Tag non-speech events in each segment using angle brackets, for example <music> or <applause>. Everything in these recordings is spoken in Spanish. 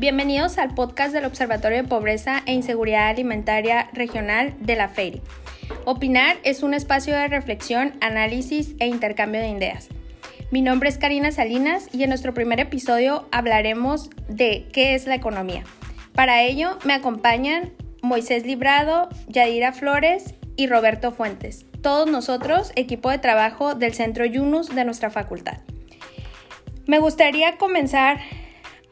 Bienvenidos al podcast del Observatorio de Pobreza e Inseguridad Alimentaria Regional de la FEIRI. Opinar es un espacio de reflexión, análisis e intercambio de ideas. Mi nombre es Karina Salinas y en nuestro primer episodio hablaremos de qué es la economía. Para ello me acompañan Moisés Librado, Yadira Flores y Roberto Fuentes, todos nosotros equipo de trabajo del Centro Yunus de nuestra facultad. Me gustaría comenzar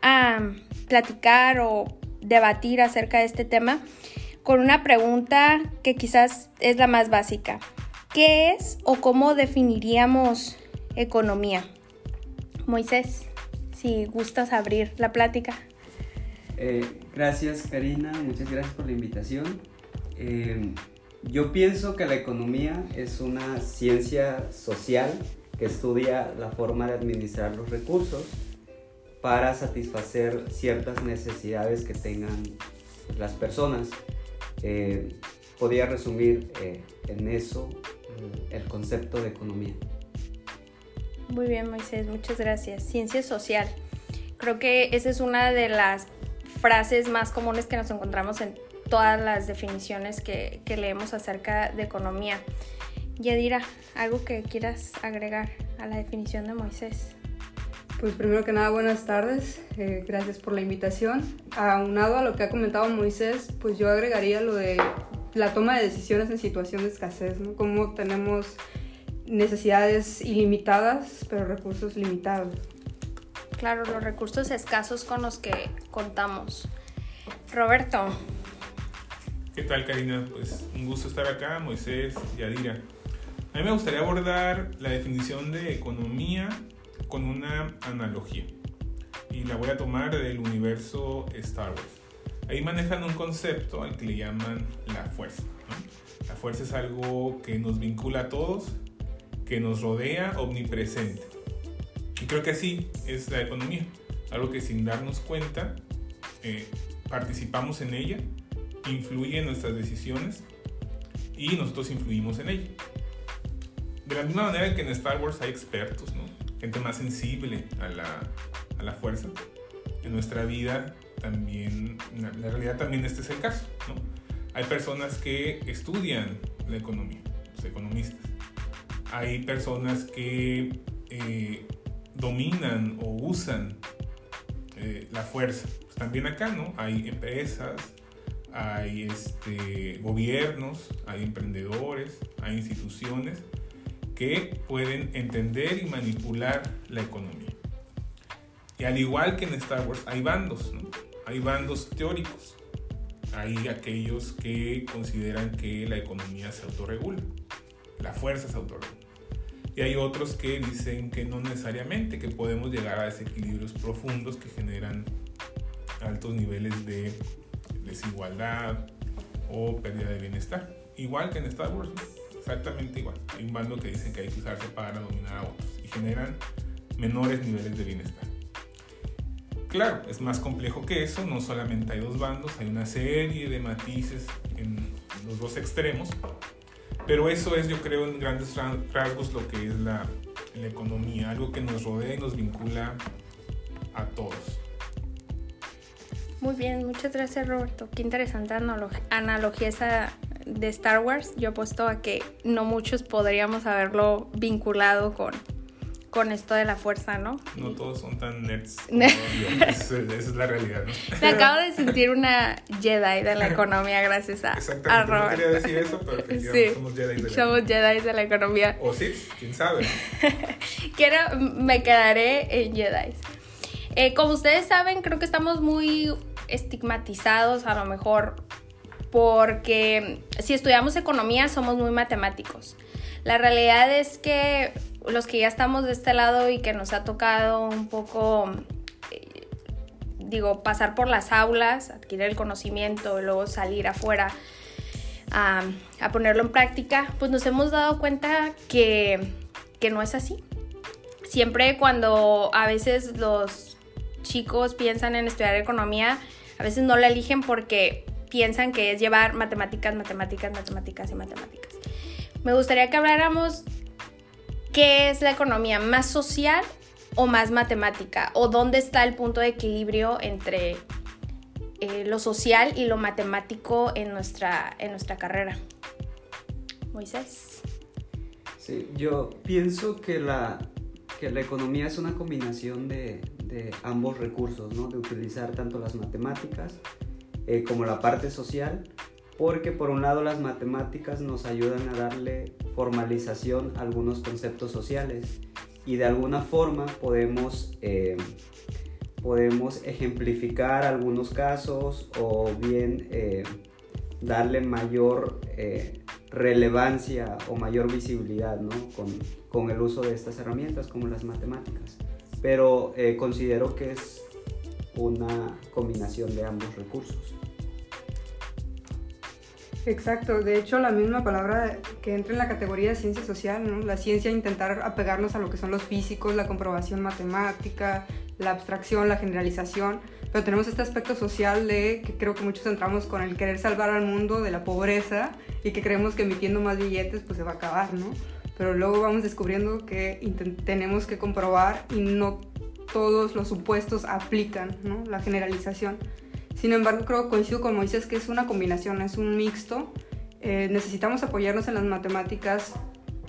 a platicar o debatir acerca de este tema con una pregunta que quizás es la más básica. ¿Qué es o cómo definiríamos economía? Moisés, si gustas abrir la plática. Eh, gracias Karina, muchas gracias por la invitación. Eh, yo pienso que la economía es una ciencia social que estudia la forma de administrar los recursos para satisfacer ciertas necesidades que tengan las personas. Eh, resumir eh, en eso mm, el concepto de economía. Muy bien, Moisés, muchas gracias. Ciencia social. Creo que esa es una de las frases más comunes que nos encontramos en todas las definiciones que, que leemos acerca de economía. Yadira, ¿algo que quieras agregar a la definición de Moisés? Pues primero que nada, buenas tardes. Eh, gracias por la invitación. Aunado a lo que ha comentado Moisés, pues yo agregaría lo de la toma de decisiones en situación de escasez, ¿no? Cómo tenemos necesidades ilimitadas, pero recursos limitados. Claro, los recursos escasos con los que contamos. Roberto. ¿Qué tal, Karina? Pues un gusto estar acá, Moisés y Adira. A mí me gustaría abordar la definición de economía con una analogía y la voy a tomar del universo Star Wars. Ahí manejan un concepto al que le llaman la fuerza. La fuerza es algo que nos vincula a todos, que nos rodea, omnipresente. Y creo que así es la economía, algo que sin darnos cuenta eh, participamos en ella, influye en nuestras decisiones y nosotros influimos en ella. De la misma manera que en Star Wars hay expertos, ¿no? Gente más sensible a la, a la fuerza. En nuestra vida también, en la realidad también este es el caso. ¿no? Hay personas que estudian la economía, los economistas. Hay personas que eh, dominan o usan eh, la fuerza. Pues también acá, ¿no? Hay empresas, hay este, gobiernos, hay emprendedores, hay instituciones que pueden entender y manipular la economía. Y al igual que en Star Wars, hay bandos. Hay bandos teóricos. Hay aquellos que consideran que la economía se autorregula, la fuerza se autorregula. Y hay otros que dicen que no necesariamente, que podemos llegar a desequilibrios profundos que generan altos niveles de desigualdad o pérdida de bienestar. Igual que en Star Wars. Exactamente igual. Hay un bando que dice que hay que usarse para dominar a otros y generan menores niveles de bienestar. Claro, es más complejo que eso, no solamente hay dos bandos, hay una serie de matices en los dos extremos, pero eso es yo creo en grandes rasgos lo que es la, la economía, algo que nos rodea y nos vincula a todos. Muy bien, muchas gracias Roberto. Qué interesante analogía esa de Star Wars, yo apuesto a que no muchos podríamos haberlo vinculado con, con esto de la fuerza, ¿no? No todos son tan nerds. <laughs> esa, es la realidad, ¿no? Me acabo de sentir una Jedi de la economía gracias a, a Robert. No quería decir eso, pero <laughs> sí, somos Jedi de la Somos Jedi de la economía. O sí, quién sabe. <laughs> Quiero, me quedaré en Jedi. Eh, como ustedes saben, creo que estamos muy estigmatizados, a lo mejor porque si estudiamos economía somos muy matemáticos. La realidad es que los que ya estamos de este lado y que nos ha tocado un poco, eh, digo, pasar por las aulas, adquirir el conocimiento y luego salir afuera a, ponerlo en práctica, pues nos hemos dado cuenta que, que no es así. Siempre cuando a veces los chicos piensan en estudiar economía, a veces no la eligen porque piensan que es llevar matemáticas, matemáticas, matemáticas y matemáticas. Me gustaría que habláramos qué es la economía, más social o más matemática, o dónde está el punto de equilibrio entre eh, lo social y lo matemático en nuestra, en nuestra carrera. Moisés. Sí, yo pienso que la, que la economía es una combinación de, de ambos recursos, ¿no? de utilizar tanto las matemáticas eh, como la parte social, porque por un lado las matemáticas nos ayudan a darle formalización a algunos conceptos sociales y de alguna forma podemos, eh, podemos ejemplificar algunos casos o bien eh, darle mayor relevancia o mayor visibilidad ¿no? con, con, el uso de estas herramientas como las matemáticas. Pero considero que es una combinación de ambos recursos. Exacto, de hecho la misma palabra que entra en la categoría de ciencia social, ¿no? la ciencia intentar apegarnos a lo que son los físicos, la comprobación matemática, la abstracción, la generalización, pero tenemos este aspecto social de que creo que muchos entramos con el querer salvar al mundo de la pobreza y que creemos que emitiendo más billetes pues se va a acabar, ¿no? Pero luego vamos descubriendo que tenemos que comprobar y no todos los supuestos aplican. La generalización. Sin embargo, creo que coincido con Moisés que es una combinación, es un mixto. Eh, necesitamos apoyarnos en las matemáticas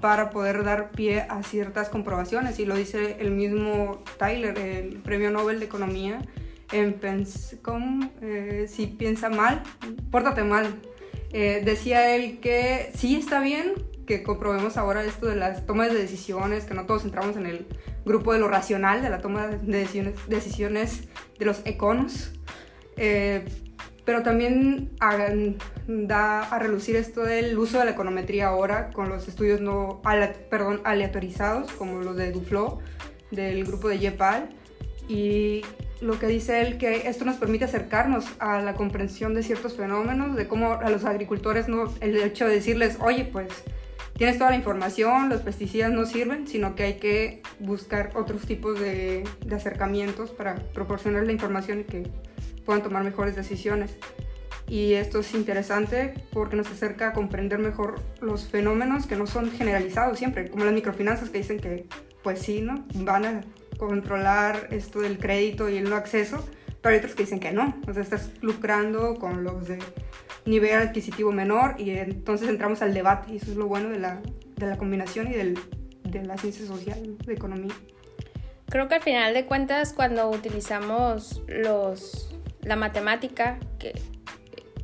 para poder dar pie a ciertas comprobaciones y lo dice el mismo Tyler, el premio Nobel de Economía, en eh, si piensa mal, pórtate mal. Eh, decía él que sí está bien que comprobemos ahora esto de las tomas de decisiones, que no todos entramos en el grupo de lo racional, de la toma de decisiones, decisiones de los econos, eh, pero también da a relucir esto del uso de la econometría ahora con los estudios no perdón, aleatorizados, como los de Duflo, del grupo de Yepal. Y lo que dice él, que esto nos permite acercarnos a la comprensión de ciertos fenómenos, de cómo a los agricultores no, el hecho de decirles, oye, pues tienes toda la información, los pesticidas no sirven, sino que hay que buscar otros tipos de, acercamientos para proporcionar la información y que puedan tomar mejores decisiones. Y esto es interesante porque nos acerca a comprender mejor los fenómenos que no son generalizados siempre, como las microfinanzas que dicen que, pues sí, ¿no? Van a controlar esto del crédito y el no acceso, pero hay otros que dicen que no, o sea, estás lucrando con los de nivel adquisitivo menor y entonces entramos al debate y eso es lo bueno de la, de la combinación y del, de la ciencia social, de economía. Creo que al final de cuentas cuando utilizamos los la matemática, que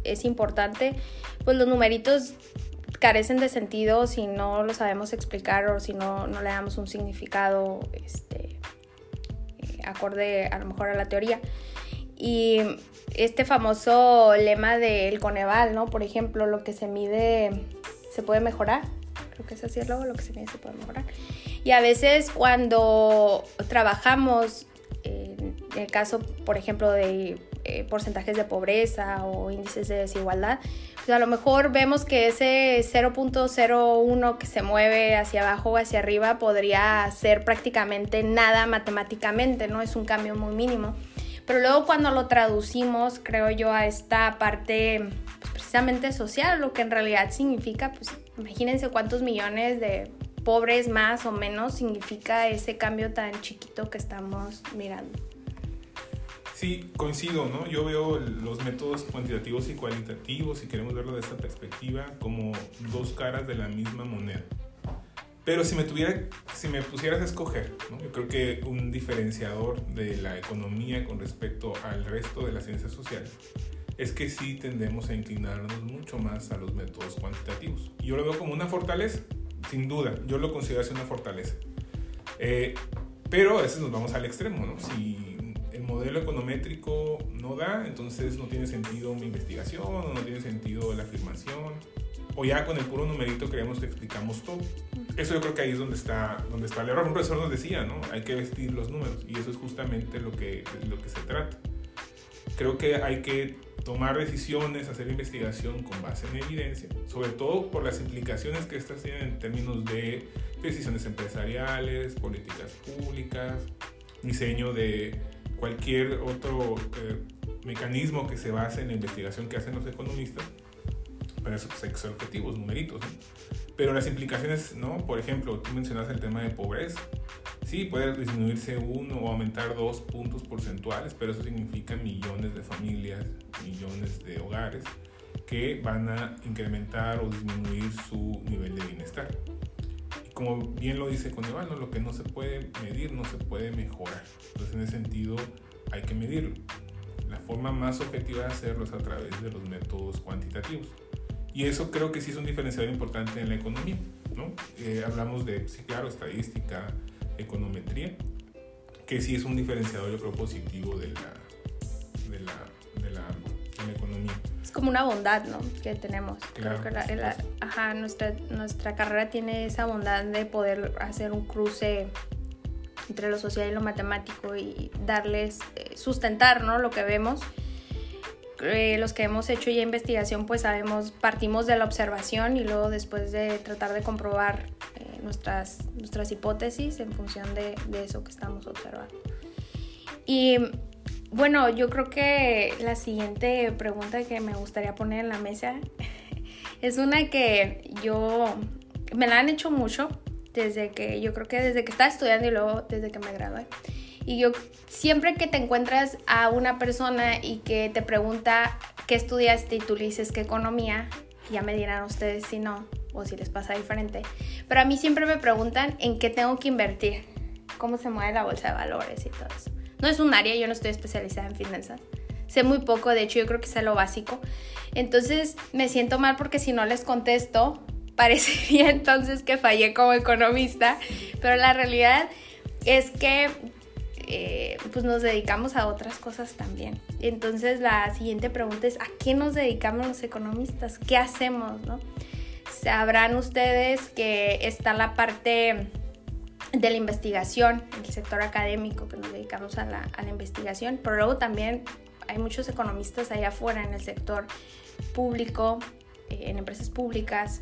es importante, pues los numeritos carecen de sentido si no lo sabemos explicar o si no, no le damos un significado este, acorde a lo mejor a la teoría. Y este famoso lema del Coneval, ¿no? Por ejemplo, lo que se mide se puede mejorar. Creo que es así luego, lo que se mide se puede mejorar. Y a veces cuando trabajamos, en el caso, por ejemplo, de eh, porcentajes de pobreza o índices de desigualdad, pues a lo mejor vemos que ese 0.01 que se mueve hacia abajo o hacia arriba podría ser prácticamente nada matemáticamente, ¿no? Es un cambio muy mínimo. Pero luego cuando lo traducimos, creo yo, a esta parte pues, precisamente social, lo que en realidad significa, pues imagínense cuántos millones de pobres más o menos significa ese cambio tan chiquito que estamos mirando. Sí, coincido, ¿no? Yo veo los métodos cuantitativos y cualitativos, si queremos verlo de esta perspectiva, como dos caras de la misma moneda. Pero si me, tuviera, si me pusieras a escoger, ¿no? yo creo que un diferenciador de la economía con respecto al resto de las ciencias sociales es que sí tendemos a inclinarnos mucho más a los métodos cuantitativos. Yo lo veo como una fortaleza, sin duda, yo lo considero así una fortaleza. Eh, pero a veces nos vamos al extremo, ¿no? Si modelo econométrico no da, entonces no tiene sentido mi investigación, no tiene sentido la afirmación, o ya con el puro numerito creemos que explicamos todo. Eso yo creo que ahí es donde está, donde está el error. Un profesor nos decía, ¿no? Hay que vestir los números, y eso es justamente lo que, lo que se trata. Creo que hay que tomar decisiones, hacer investigación con base en evidencia, sobre todo por las implicaciones que estas tienen en términos de decisiones empresariales, políticas públicas, diseño de cualquier otro eh, mecanismo que se base en la investigación que hacen los economistas para esos objetivos, numeritos. Pero las implicaciones, ¿no? Por ejemplo, tú mencionas el tema de pobreza. Sí, puede disminuirse uno o aumentar dos puntos porcentuales, pero eso significa millones de familias, millones de hogares que van a incrementar o disminuir su nivel de bienestar. Y como bien lo dice Conevano, lo que no se puede medir no se puede mejorar. Entonces en ese sentido hay que medirlo. La forma más objetiva de hacerlo es a través de los métodos cuantitativos. Y eso creo que sí es un diferenciador importante en la economía. ¿no? Eh, hablamos de, sí, claro, estadística, econometría, que sí es un diferenciador, yo creo, positivo de la, de la, de la, de la economía. Es como una bondad, ¿no? Que tenemos. Claro, Creo que la- ajá, nuestra, nuestra carrera tiene esa bondad de poder hacer un cruce entre lo social y lo matemático y darles, eh, sustentar, ¿no? Lo que vemos. Eh, los que hemos hecho ya investigación, pues sabemos, partimos de la observación y luego después de tratar de comprobar eh, nuestras, nuestras hipótesis en función de, de eso que estamos observando. Y bueno, yo creo que la siguiente pregunta que me gustaría poner en la mesa <laughs> es una que yo me la han hecho mucho desde que yo creo que desde que estaba estudiando y luego desde que me gradué. Y yo siempre que te encuentras a una persona y que te pregunta qué estudiaste y tú le dices que economía, ya me dirán ustedes si no o si les pasa diferente. Pero a mí siempre me preguntan en qué tengo que invertir, cómo se mueve la bolsa de valores y todo eso. No es un área, yo no estoy especializada en finanzas. Sé muy poco, de hecho yo creo que sé lo básico. Entonces me siento mal porque si no les contesto, <laughs> parecería entonces que fallé como economista, pero la realidad es que eh, pues nos dedicamos a otras cosas también. Entonces la siguiente pregunta es, ¿a qué nos dedicamos los economistas? ¿Qué hacemos? No? Sabrán ustedes que está la parte de la investigación, el sector académico que nos dedicamos a la, a la investigación, pero luego también hay muchos economistas allá afuera en el sector público, eh, en empresas públicas,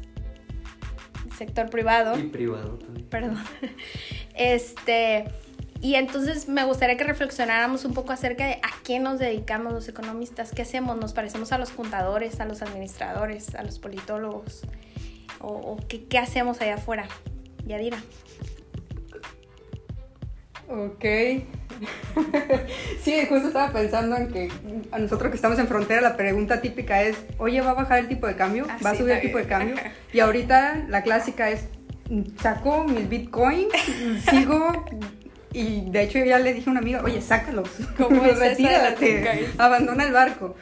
sector privado Y privado también. perdón. <laughs> Este, y entonces me gustaría que reflexionáramos un poco acerca de a qué nos dedicamos los economistas, qué hacemos, nos parecemos a los contadores, a los administradores, a los politólogos, o, o qué, qué hacemos allá afuera. Yadira. Ok. <laughs> sí, justo estaba pensando en que a nosotros que estamos en frontera la pregunta típica es, oye, ¿va a bajar el tipo de cambio? Ah, ¿Va a subir el tipo de cambio? <laughs> Y ahorita la clásica es, saco mis bitcoins, sigo... Y de hecho yo ya le dije a una amiga, oye, sácalos, <laughs> Como retírate, abandona el barco.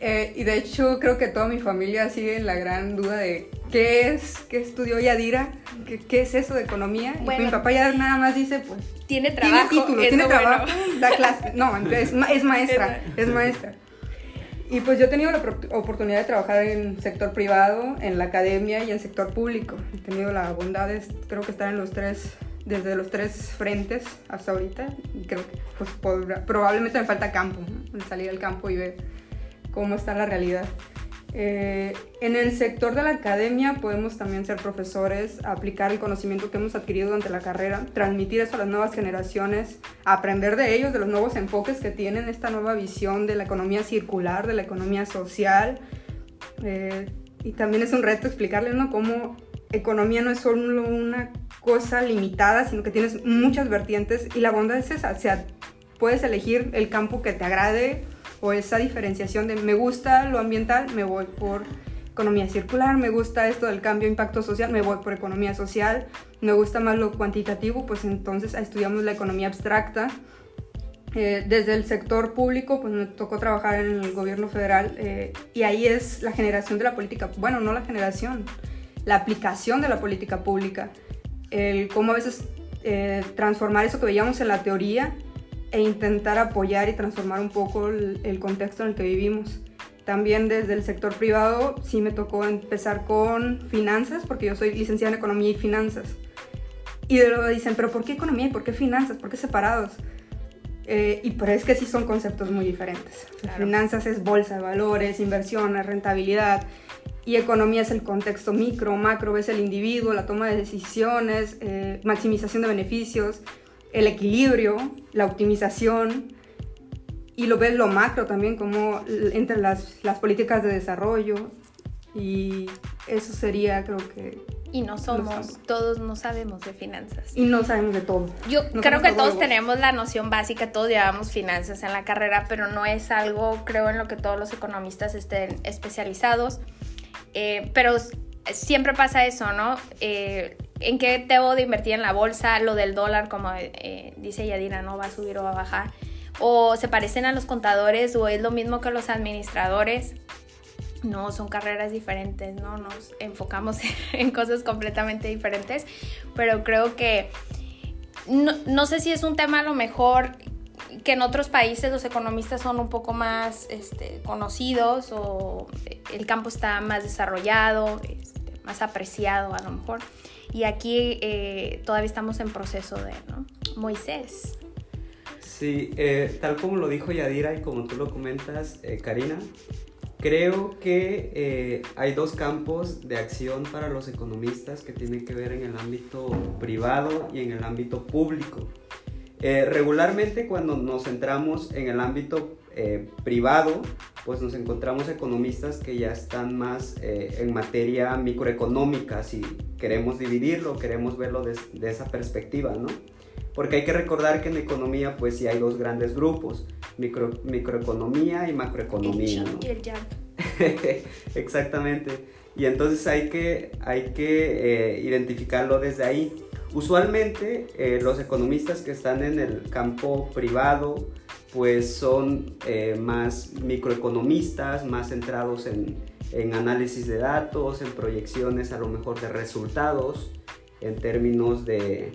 Eh, y de hecho creo que toda mi familia sigue en la gran duda de qué es, qué estudió Yadira, qué, qué es eso de economía. Y mi papá ya nada más dice, pues Tiene trabajo. tiene título, tiene trabajo, bueno. da clase. No, <laughs> es, es maestra, Es es maestra. Y pues yo he tenido la oportunidad de trabajar en sector privado, en la academia y en sector público. He tenido la bondad de, creo que estar en los tres, desde los tres frentes hasta ahorita. Creo que pues, podrá- probablemente me falta campo, ¿no? Salir al campo y ver cómo está la realidad. Eh, en el sector de la academia podemos también ser profesores, aplicar el conocimiento que hemos adquirido durante la carrera, transmitir eso a las nuevas generaciones, aprender de ellos, de los nuevos enfoques que tienen esta nueva visión de la economía circular, de la economía social. Eh, y también es un reto explicarles ¿no? cómo economía no es solo una cosa limitada, sino que tienes muchas vertientes y la bondad es esa, o sea, puedes elegir el campo que te agrade o esa diferenciación de me gusta lo ambiental, me voy por economía circular, me gusta esto del cambio impacto social, me voy por economía social, me gusta más lo cuantitativo, pues entonces estudiamos la economía abstracta. Eh, desde el sector público, pues me tocó trabajar en el gobierno federal eh, y ahí es la generación de la política, bueno, no la generación, la aplicación de la política pública, el cómo a veces eh, transformar eso que veíamos en la teoría e intentar apoyar y transformar un poco el, el contexto en el que vivimos. También desde el sector privado sí me tocó empezar con finanzas, porque yo soy licenciada en economía y finanzas. Y luego dicen, pero ¿por qué economía y por qué finanzas? ¿Por qué separados? Eh, y pero es que sí son conceptos muy diferentes. Claro. Finanzas es bolsa de valores, inversiones, rentabilidad. Y economía es el contexto micro, macro, ves el individuo, la toma de decisiones, eh, maximización de beneficios, el equilibrio, la optimización. Y lo ves lo macro también, como entre las, las políticas de desarrollo. Y eso sería, creo que, Y no somos, todos no sabemos de finanzas. Y no sabemos de todo. Yo No creo que todos tenemos la noción básica, todos llevamos finanzas en la carrera, pero no es algo, creo, en lo que todos los economistas estén especializados. Eh, pero siempre pasa eso, ¿no? Eh, ¿En qué debo de invertir en la bolsa? Lo del dólar, como eh, dice Yadira, ¿no? ¿Va a subir o va a bajar? ¿O se parecen a los contadores o es lo mismo que los administradores? No, son carreras diferentes, ¿no? Nos enfocamos <laughs> en cosas completamente diferentes, pero creo que no sé si es un tema a lo mejor que en otros países los economistas son un poco más este, conocidos o el campo está más desarrollado, este, más apreciado a lo mejor. Y aquí eh, todavía estamos en proceso de, ¿no? Moisés. Sí, eh, tal como lo dijo Yadira y como tú lo comentas, eh, Karina, creo que eh, hay dos campos de acción para los economistas que tienen que ver en el ámbito privado y en el ámbito público. Eh, regularmente cuando nos centramos en el ámbito eh, privado, pues nos encontramos economistas que ya están más eh, en materia microeconómica, si queremos dividirlo, queremos verlo de esa perspectiva, ¿no? Porque hay que recordar que en economía pues sí hay dos grandes grupos, micro, microeconomía y macroeconomía, El ¿no? y el. <laughs> Exactamente. Y entonces hay que, hay que eh, identificarlo desde ahí. Usualmente eh, los economistas que están en el campo privado pues son eh, más microeconomistas, más centrados en, en análisis de datos, en proyecciones a lo mejor de resultados, en términos de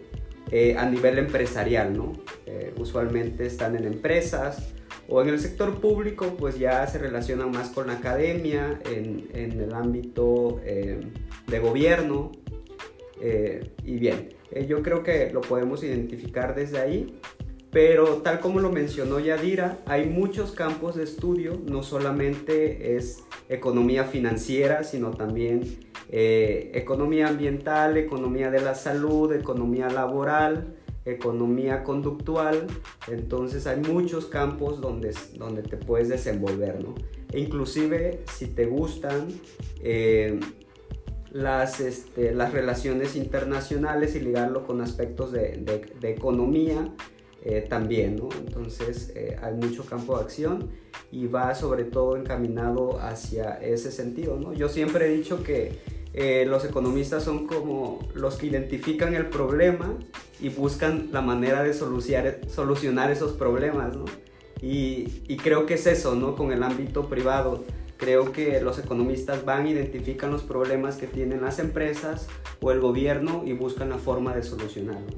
eh, a nivel empresarial, ¿no? Usualmente están en empresas o en el sector público, pues ya se relacionan más con la academia, en, en el ámbito de gobierno. y bien, eh, yo creo que lo podemos identificar desde ahí. Pero tal como lo mencionó Yadira, hay muchos campos de estudio, no solamente es economía financiera, sino también eh, economía ambiental, economía de la salud, economía laboral, economía conductual. Entonces hay muchos campos donde, donde te puedes desenvolver, ¿no? E inclusive si te gustan eh, las, este, las relaciones internacionales y ligarlo con aspectos de, de- de economía, eh, también, ¿no? Entonces eh, hay mucho campo de acción y va sobre todo encaminado hacia ese sentido, ¿no? Yo siempre he dicho que eh, los economistas son como los que identifican el problema y buscan la manera de solucionar, solucionar esos problemas, ¿no? Y, y creo que es eso, ¿no? Con el ámbito privado. Creo que los economistas van, identifican los problemas que tienen las empresas o el gobierno y buscan la forma de solucionarlo.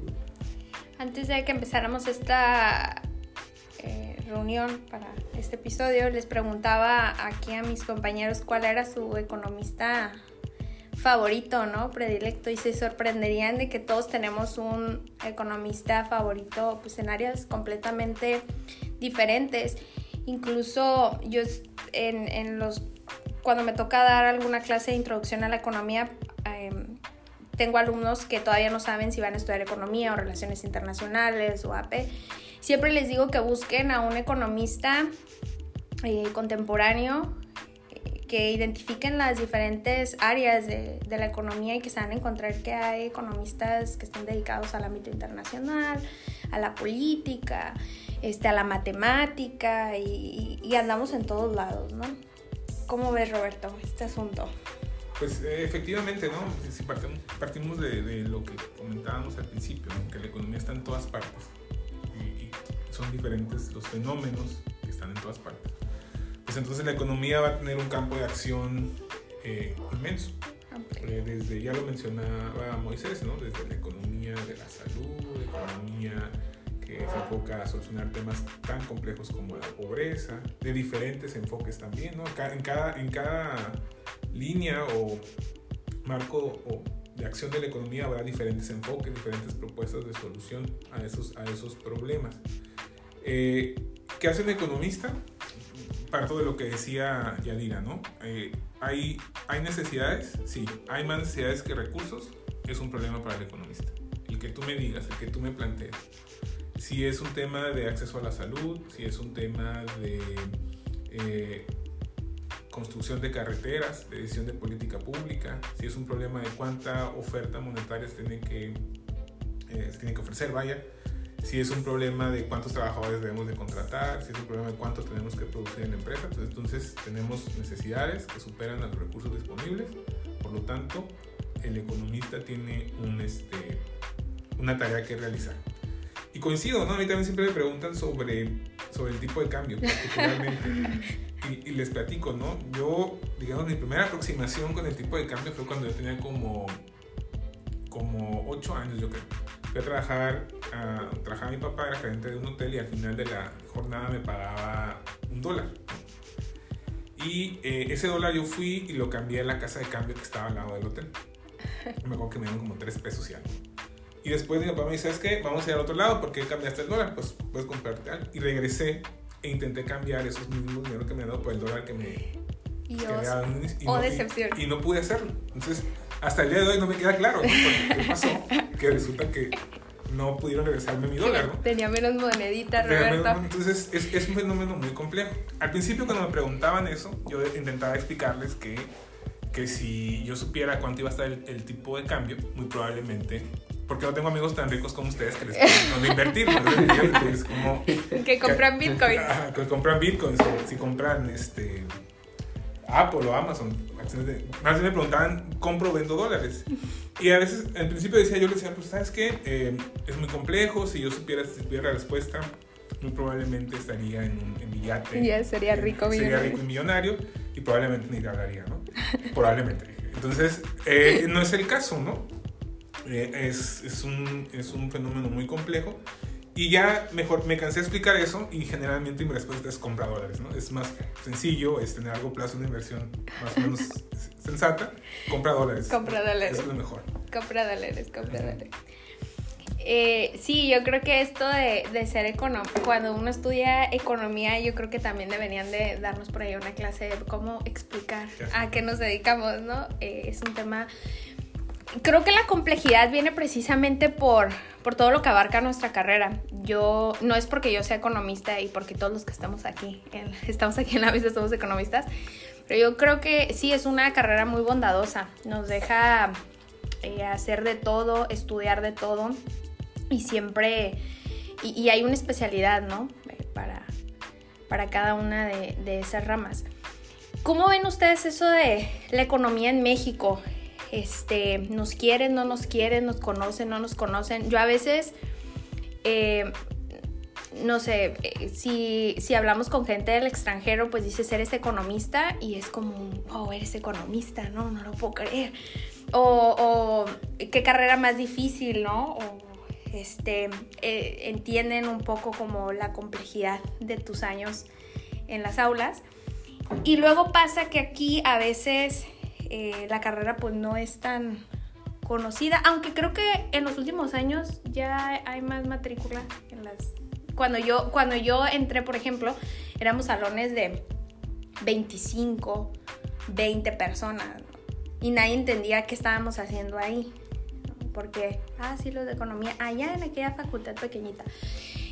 Antes de que empezáramos esta eh, reunión para este episodio, les preguntaba aquí a mis compañeros cuál era su economista favorito, ¿no? Predilecto y se sorprenderían de que todos tenemos un economista favorito pues en áreas completamente diferentes. Incluso yo en, en los cuando me toca dar alguna clase de introducción a la economía em, tengo alumnos que todavía no saben si van a estudiar economía o relaciones internacionales o AP. Siempre les digo que busquen a un economista eh, contemporáneo eh, que identifiquen las diferentes áreas de, de la economía y que se van a encontrar que hay economistas que están dedicados al ámbito internacional, a la política, este, a la matemática y, y andamos en todos lados, ¿no? ¿Cómo ves, Roberto, este asunto? Pues eh, efectivamente, ¿no? Si partimos, partimos de, de lo que comentábamos al principio, ¿no? que la economía está en todas partes y, y son diferentes los fenómenos que están en todas partes. Pues entonces la economía va a tener un campo de acción eh, inmenso. Eh, desde, ya lo mencionaba Moisés, ¿no? Desde la economía de la salud, economía que se enfoca a solucionar temas tan complejos como la pobreza, de diferentes enfoques también, ¿no? En cada, en cada línea o marco o de acción de la economía habrá diferentes enfoques, diferentes propuestas de solución a esos, a esos problemas. Eh, ¿Qué hace un economista? Parto de lo que decía Yadira, ¿no? Eh, ¿hay, ¿Hay necesidades? Sí. ¿Hay más necesidades que recursos? Es un problema para el economista. El que tú me digas, el que tú me plantees. Si es un tema de acceso a la salud, si es un tema de... eh, construcción de carreteras, de decisión de política pública, si es un problema de cuánta oferta monetaria se tiene que, eh, que ofrecer, vaya, si es un problema de cuántos trabajadores debemos de contratar, si es un problema de cuántos tenemos que producir en la empresa, pues entonces tenemos necesidades que superan a los recursos disponibles, por lo tanto, el economista tiene este, una tarea que realizar. Y coincido, ¿no? A mí también siempre me preguntan sobre, sobre el tipo de cambio, particularmente. <laughs> y, y, les platico, ¿no? Yo, digamos, mi primera aproximación con el tipo de cambio fue cuando yo tenía como, como 8 años, yo creo. Fui a trabajar, uh, trabajaba mi papá, era gerente de un hotel y al final de la jornada me pagaba un dólar. Y eh, ese dólar yo fui y lo cambié en la casa de cambio que estaba al lado del hotel. <laughs> Me acuerdo que me dieron como 3 pesos y algo. Y después mi papá me dice, ¿sabes qué? Vamos a ir al otro lado, ¿por qué cambiaste el dólar? Pues puedes comprarte algo. Y regresé e intenté cambiar esos mismos dinero que me han dado por el dólar que me... Y, que me daban, y o no, decepción. Y, y, no pude hacerlo. Entonces, hasta el día de hoy no me queda claro, ¿no? Porque, ¿Qué pasó? <laughs> Que resulta que no pudieron regresarme mi dólar, ¿no? Tenía menos moneditas, Roberto. menos- Entonces, es, es un fenómeno muy complejo. Al principio, cuando me preguntaban eso, yo intentaba explicarles que, que si yo supiera cuánto iba a estar el, el tipo de cambio, muy probablemente, porque no tengo amigos tan ricos como ustedes que les <laughs> pueden dónde invertir, ¿no? Entonces, como, <laughs> Que compran bitcoins. <laughs> Ajá, que compran bitcoins, o si compran este, Apple o Amazon. de- Más bien me preguntaban, ¿compro o vendo dólares? Y a veces, al principio decía, yo le decía, pues, ¿sabes qué? Eh, es muy complejo, si yo supiera, si supiera la respuesta, muy probablemente estaría en un en mi yate. Ya sería rico, Sería millonario. rico y millonario y probablemente ni te hablaría, ¿no? Probablemente. Entonces, eh, no es el caso, ¿no? Eh, es, es, un, es un fenómeno muy complejo. Y ya mejor me cansé de explicar eso y generalmente mi respuesta es compra dólares, ¿no? Es más sencillo, es tener a largo plazo una inversión más o menos <laughs> sensata. Compra dólares. Compra dólares. Es lo mejor. Compra dólares, compra dólares. Eh, sí, yo creo que esto de, de ser económico, cuando uno estudia economía, yo creo que también deberían de darnos por ahí una clase de cómo explicar a qué nos dedicamos, ¿no? Eh, es un tema... Creo que la complejidad viene precisamente por, por todo lo que abarca nuestra carrera. Yo, no es porque yo sea economista y porque todos los que estamos aquí, en- <laughs> estamos aquí en la mesa somos economistas, pero yo creo que sí es una carrera muy bondadosa. Nos deja eh, hacer de todo, estudiar de todo y siempre, y, hay una especialidad, ¿no? Eh, Para, para cada una de, de esas ramas. ¿Cómo ven ustedes eso de la economía en México? Este, nos quieren, no nos quieren, nos conocen, no nos conocen. Yo a veces, eh, no sé, eh, si, si hablamos con gente del extranjero, pues dices, eres economista y es como, wow, eres economista, no, no lo puedo creer. O, o qué carrera más difícil, ¿no? O, este, eh, entienden un poco como la complejidad de tus años en las aulas. Y luego pasa que aquí a veces eh, la carrera pues no es tan conocida, aunque creo que en los últimos años ya hay más matrícula las... Cuando yo, cuando yo entré, por ejemplo, éramos salones de 25, 20 personas y nadie entendía qué estábamos haciendo ahí. Porque, ah, sí, los de economía, allá en aquella facultad pequeñita.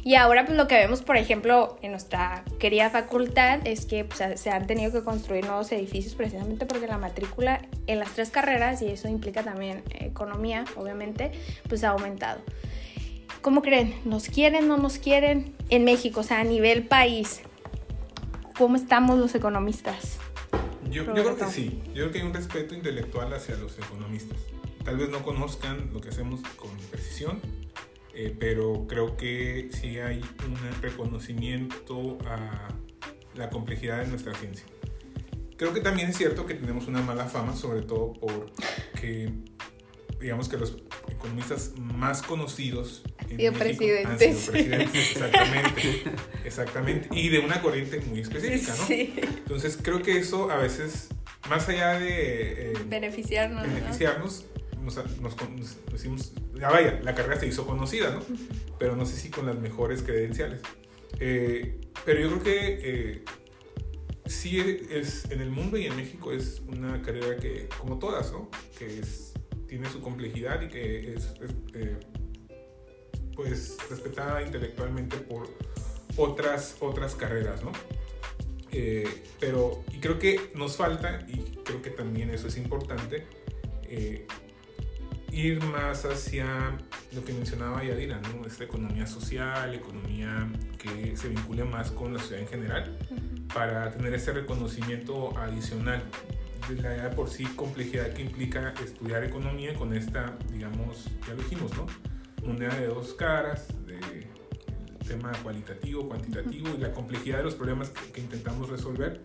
Y ahora pues lo que vemos, por ejemplo, en nuestra querida facultad es que pues, se han tenido que construir nuevos edificios precisamente porque la matrícula en las tres carreras, y eso implica también economía, obviamente, pues ha aumentado. ¿Cómo creen? ¿Nos quieren, no nos quieren? En México, o sea, a nivel país, ¿cómo estamos los economistas? Yo, yo creo que sí. Yo creo que hay un respeto intelectual hacia los economistas. Tal vez no conozcan lo que hacemos con precisión, eh, pero creo que sí hay un reconocimiento a la complejidad de nuestra ciencia. Creo que también es cierto que tenemos una mala fama, sobre todo porque digamos que los economistas más conocidos en México han sido presidentes, <laughs> exactamente, exactamente, y de una corriente muy específica, ¿no? Sí. Entonces creo que eso a veces, más allá de eh, Beneficiarnos. ¿no? Nos, nos, ya vaya, la carrera se hizo conocida, ¿no? Pero no sé si con las mejores credenciales. Eh, pero yo creo que eh, sí es, en el mundo y en México es una carrera que, como todas, ¿no? Que es, tiene su complejidad y que es, es, eh, pues respetada intelectualmente por otras, otras carreras, ¿no? Eh, pero, y creo que nos falta, y creo que también eso es importante, eh, ir más hacia lo que mencionaba Yadira, ¿no? Esta economía social, economía que se vincule más con la sociedad en general, para tener ese reconocimiento adicional de la por sí complejidad que implica estudiar economía con esta, digamos, ya lo dijimos, ¿no? Moneda de dos caras, de tema cualitativo, cuantitativo y la complejidad de los problemas que, intentamos resolver,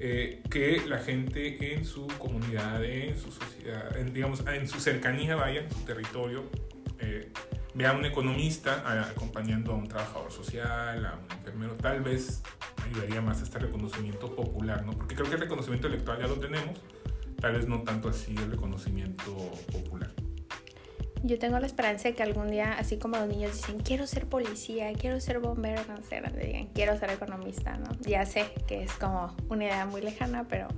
eh, que la gente en su comunidad, en su sociedad, en, digamos, en su cercanía, vaya, en su territorio, eh, vea a un economista acompañando a un trabajador social, a un enfermero, tal vez ayudaría más a este reconocimiento popular, ¿no? Porque creo que el reconocimiento electoral ya lo tenemos, tal vez no tanto así el reconocimiento popular. Yo tengo la esperanza de que algún día, así como los niños dicen, quiero ser policía, quiero ser bombero, no sé, digan, quiero ser economista, ¿no? Ya sé que es como una idea muy lejana, pero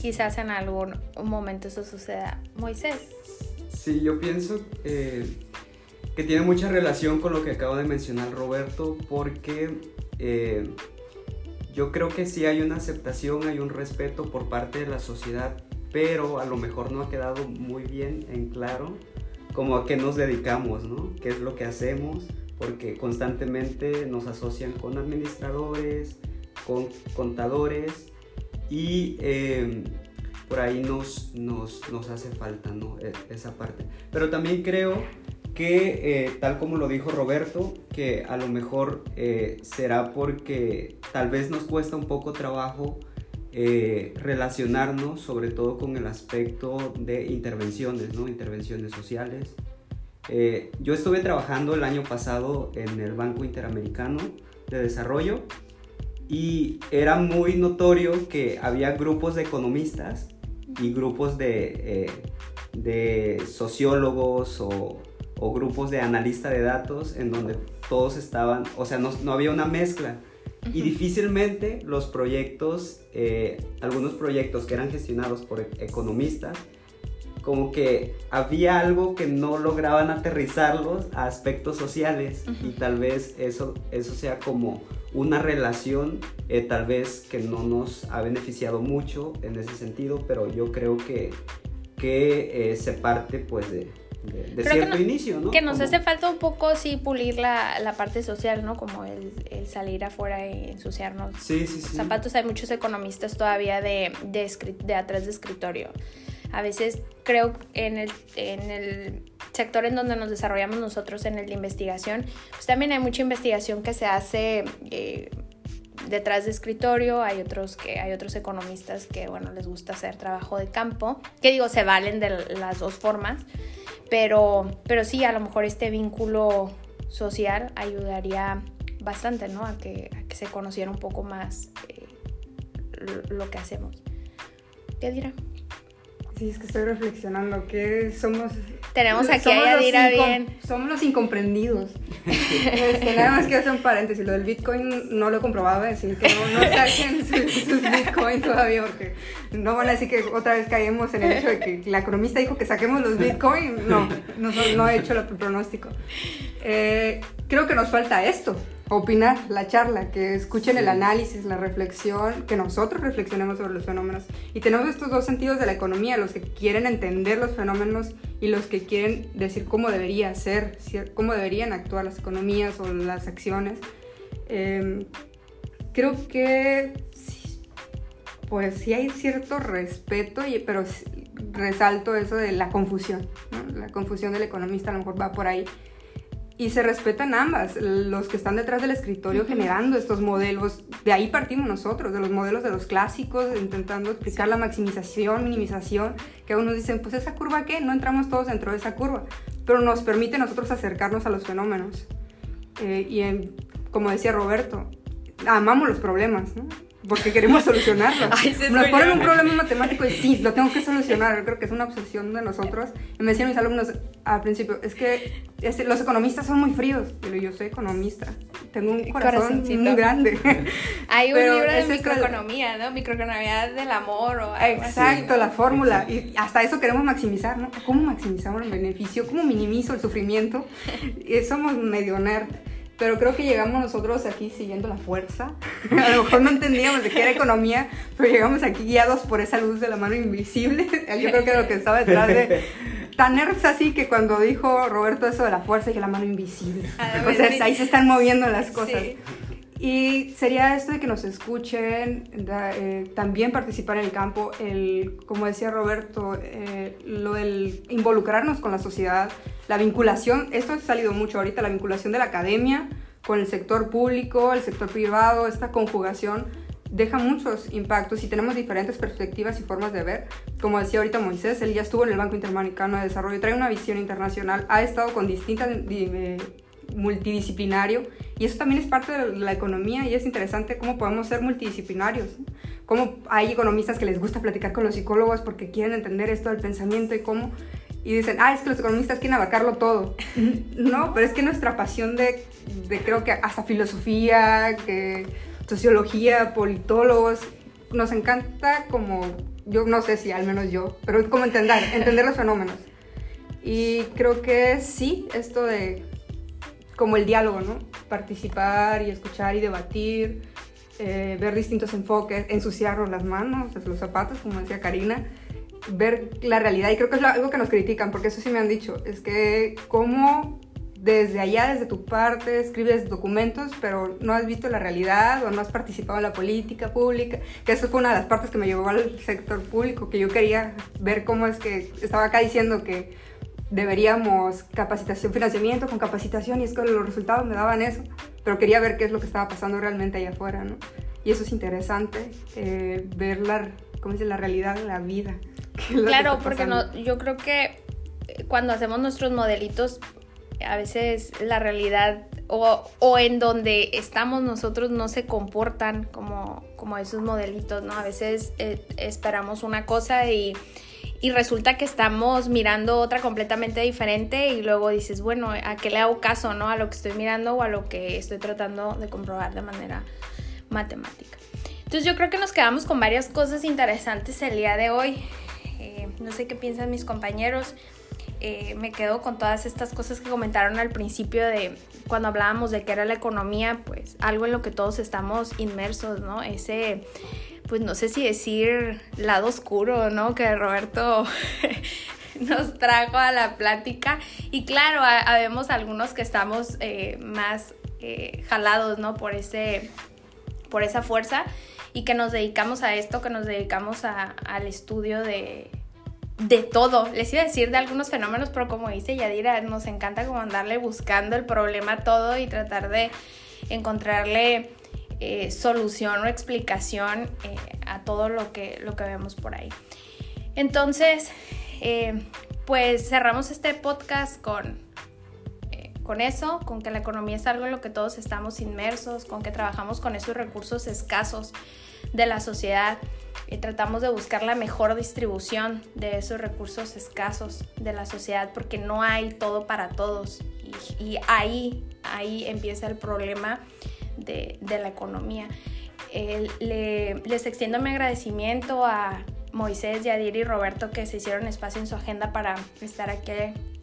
quizás en algún momento eso suceda. Moisés. Sí, yo pienso eh, que tiene mucha relación con lo que acaba de mencionar Roberto, porque eh, yo creo que sí hay una aceptación, hay un respeto por parte de la sociedad pero a lo mejor no ha quedado muy bien en claro como a qué nos dedicamos, ¿no? ¿Qué es lo que hacemos? Porque constantemente nos asocian con administradores, con contadores y em, por ahí nos, nos, nos, hace falta, ¿no? E, esa parte. Pero también creo que, eh, tal como lo dijo Roberto, que a lo mejor eh, será porque tal vez nos cuesta un poco trabajo eh, relacionarnos sobre todo con el aspecto de intervenciones, ¿no? intervenciones sociales. Eh, yo estuve trabajando el año pasado en el Banco Interamericano de Desarrollo y era muy notorio que había grupos de economistas y grupos de, eh, de sociólogos o, o, grupos de analistas de datos en donde todos estaban, o sea, no, no había una mezcla y difícilmente los proyectos, eh, algunos proyectos que eran gestionados por economistas, como que había algo que no lograban aterrizarlos a aspectos sociales. Y tal vez eso, eso sea como una relación eh, tal vez que no nos ha beneficiado mucho en ese sentido, pero yo creo que, que eh, se parte pues de, de, cierto inicio, ¿no? Que nos hace falta un poco, sí, pulir la, la parte social, ¿no? Como el, el, salir afuera y ensuciarnos sí, sí, sí. zapatos. Hay muchos economistas todavía de, de, de atrás de escritorio. A veces creo en el, en el sector en donde nos desarrollamos nosotros, en el de investigación, pues también hay mucha investigación que se hace... Eh, detrás de escritorio, hay otros que hay otros economistas que bueno, les gusta hacer trabajo de campo, que digo, se valen de las dos formas. Pero, pero sí, a lo mejor este vínculo social ayudaría bastante, ¿no? A que, que se conociera un poco más eh, lo, que hacemos. ¿Qué dirá? Sí, es que estoy reflexionando que somos... Tenemos aquí a Yadira bien. Somos los incomprendidos. <laughs> este, nada más quiero hacer un paréntesis. Lo del Bitcoin no lo he comprobado, decir que no, no saquen sus, Bitcoin todavía porque no van a decir que otra vez caemos en el hecho de que la economista dijo que saquemos los Bitcoin. No, no, no he hecho el pronóstico. Eh, creo que nos falta esto, opinar, la charla, que escuchen el análisis, la reflexión, que nosotros reflexionemos sobre los fenómenos. Y tenemos estos dos sentidos de la economía, los que quieren entender los fenómenos y los que quieren decir cómo debería ser, cómo deberían actuar las economías o las acciones. Em, creo que pues sí hay cierto respeto, pero resalto eso de la confusión, la confusión del economista a lo mejor va por ahí y se respetan ambas, los que están detrás del escritorio generando estos modelos, de ahí partimos nosotros, de los modelos de los clásicos, intentando explicar la maximización, minimización, que unos dicen, pues esa curva qué, no entramos todos dentro de esa curva, pero nos permite nosotros acercarnos a los fenómenos. Eh, y como decía Roberto, amamos los problemas, ¿no? Porque queremos solucionarlo. <laughs> Nos ponen un problema matemático y sí, lo tengo que solucionar. Yo creo que es una obsesión de nosotros. Y me decían mis alumnos al principio, es que los economistas son muy fríos. Pero yo soy economista. Tengo un corazón muy grande. <laughs> Hay un libro de microeconomía, ¿no? Microeconomía del amor o algo Exacto, la fórmula. Y hasta eso queremos maximizar, ¿no? ¿Cómo maximizamos el beneficio? ¿Cómo minimizo el sufrimiento? Y <laughs> somos medio nerd. Pero creo que llegamos nosotros aquí siguiendo la fuerza. <laughs> A lo mejor no entendíamos de qué era economía, pero llegamos aquí guiados por esa luz de la mano invisible. <laughs> Yo creo que era lo que estaba detrás de... <laughs> Tan es así que cuando dijo Roberto eso de la fuerza y que la mano invisible. O sea, ahí se están moviendo las cosas. Y sería esto de que nos escuchen, eh, también participar en el campo, el, como decía Roberto, eh, lo del involucrarnos con la sociedad, la vinculación, esto ha salido mucho ahorita, la vinculación de la academia con el sector público, el sector privado, esta conjugación deja muchos impactos y tenemos diferentes perspectivas y formas de ver. Como decía ahorita Moisés, él ya estuvo en el Banco Interamericano de Desarrollo, trae una visión internacional, ha estado con distintas eh, multidisciplinario y eso también es parte de la economía y es interesante cómo podemos ser multidisciplinarios. Cómo hay economistas que les gusta platicar con los psicólogos porque quieren entender esto del pensamiento y cómo y dicen, ah, es que los economistas quieren abarcarlo todo. <laughs> no, pero es que nuestra pasión de, de creo que hasta filosofía, que sociología, politólogos, nos encanta como, yo no sé si al menos yo, pero como entender, entender los fenómenos. Y creo que sí, esto de como el diálogo, ¿no? Participar y escuchar y debatir, eh, ver distintos enfoques, ensuciarnos las manos, los zapatos, como decía Karina, ver la realidad. Y creo que es algo que nos critican, porque eso sí me han dicho, es que cómo desde allá, desde tu parte, escribes documentos, pero no has visto la realidad o no has participado en la política pública, que eso fue una de las partes que me llevó al sector público, que yo quería ver cómo es que estaba acá diciendo que deberíamos capacitación, financiamiento con capacitación y es que los resultados me daban eso, pero quería ver qué es lo que estaba pasando realmente allá afuera, ¿no? Y eso es interesante, eh, ver la, ¿cómo dice? la realidad de la vida. <laughs> Claro, porque no, yo creo que eh, cuando hacemos nuestros modelitos, a veces la realidad o, o, en donde estamos nosotros no se comportan como, como esos modelitos, ¿no? A veces eh, esperamos una cosa y y resulta que estamos mirando otra completamente diferente y luego dices, bueno, ¿a qué le hago caso, no? A lo que estoy mirando o a lo que estoy tratando de comprobar de manera matemática. Entonces yo creo que nos quedamos con varias cosas interesantes el día de hoy. Eh, no sé qué piensan mis compañeros. Eh, me quedo con todas estas cosas que comentaron al principio de cuando hablábamos de qué era la economía, pues algo en lo que todos estamos inmersos, ¿no? Ese pues no sé si decir lado oscuro, ¿no? Que Roberto <laughs> nos trajo a la plática. Y claro, habemos algunos que estamos eh, más eh, jalados, ¿no? Por, ese, por esa fuerza y que nos dedicamos a esto, que nos dedicamos al estudio de, de todo. Les iba a decir de algunos fenómenos, pero como dice Yadira, nos encanta como andarle buscando el problema a todo y tratar de encontrarle eh, solución o explicación eh, a todo lo que, lo que vemos por ahí. Entonces, eh, pues cerramos este podcast con, con eso, con que la economía es algo en lo que todos estamos inmersos, con que trabajamos con esos recursos escasos de la sociedad y tratamos de buscar la mejor distribución de esos recursos escasos de la sociedad porque no hay todo para todos y, y ahí, ahí empieza el problema de, la economía. les extiendo mi agradecimiento a Moisés, Yadir y Roberto que se hicieron espacio en su agenda para estar aquí,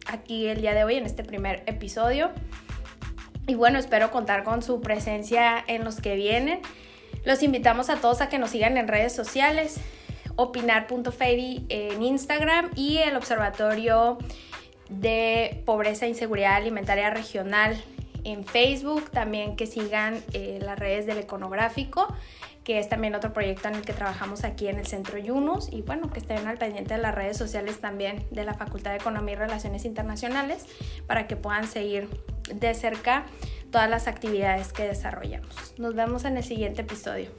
aquí el día de hoy en este primer episodio. Y bueno, espero contar con su presencia en los que vienen. Los invitamos a todos a que nos sigan en redes sociales, opinar.fairy en Instagram y el Observatorio de Pobreza e Inseguridad Alimentaria Regional en Facebook, también que sigan eh, las redes del Econográfico, que es también otro proyecto en el que trabajamos aquí en el Centro Yunus, y bueno, que estén al pendiente de las redes sociales también de la Facultad de Economía y Relaciones Internacionales para que puedan seguir de cerca todas las actividades que desarrollamos. Nos vemos en el siguiente episodio.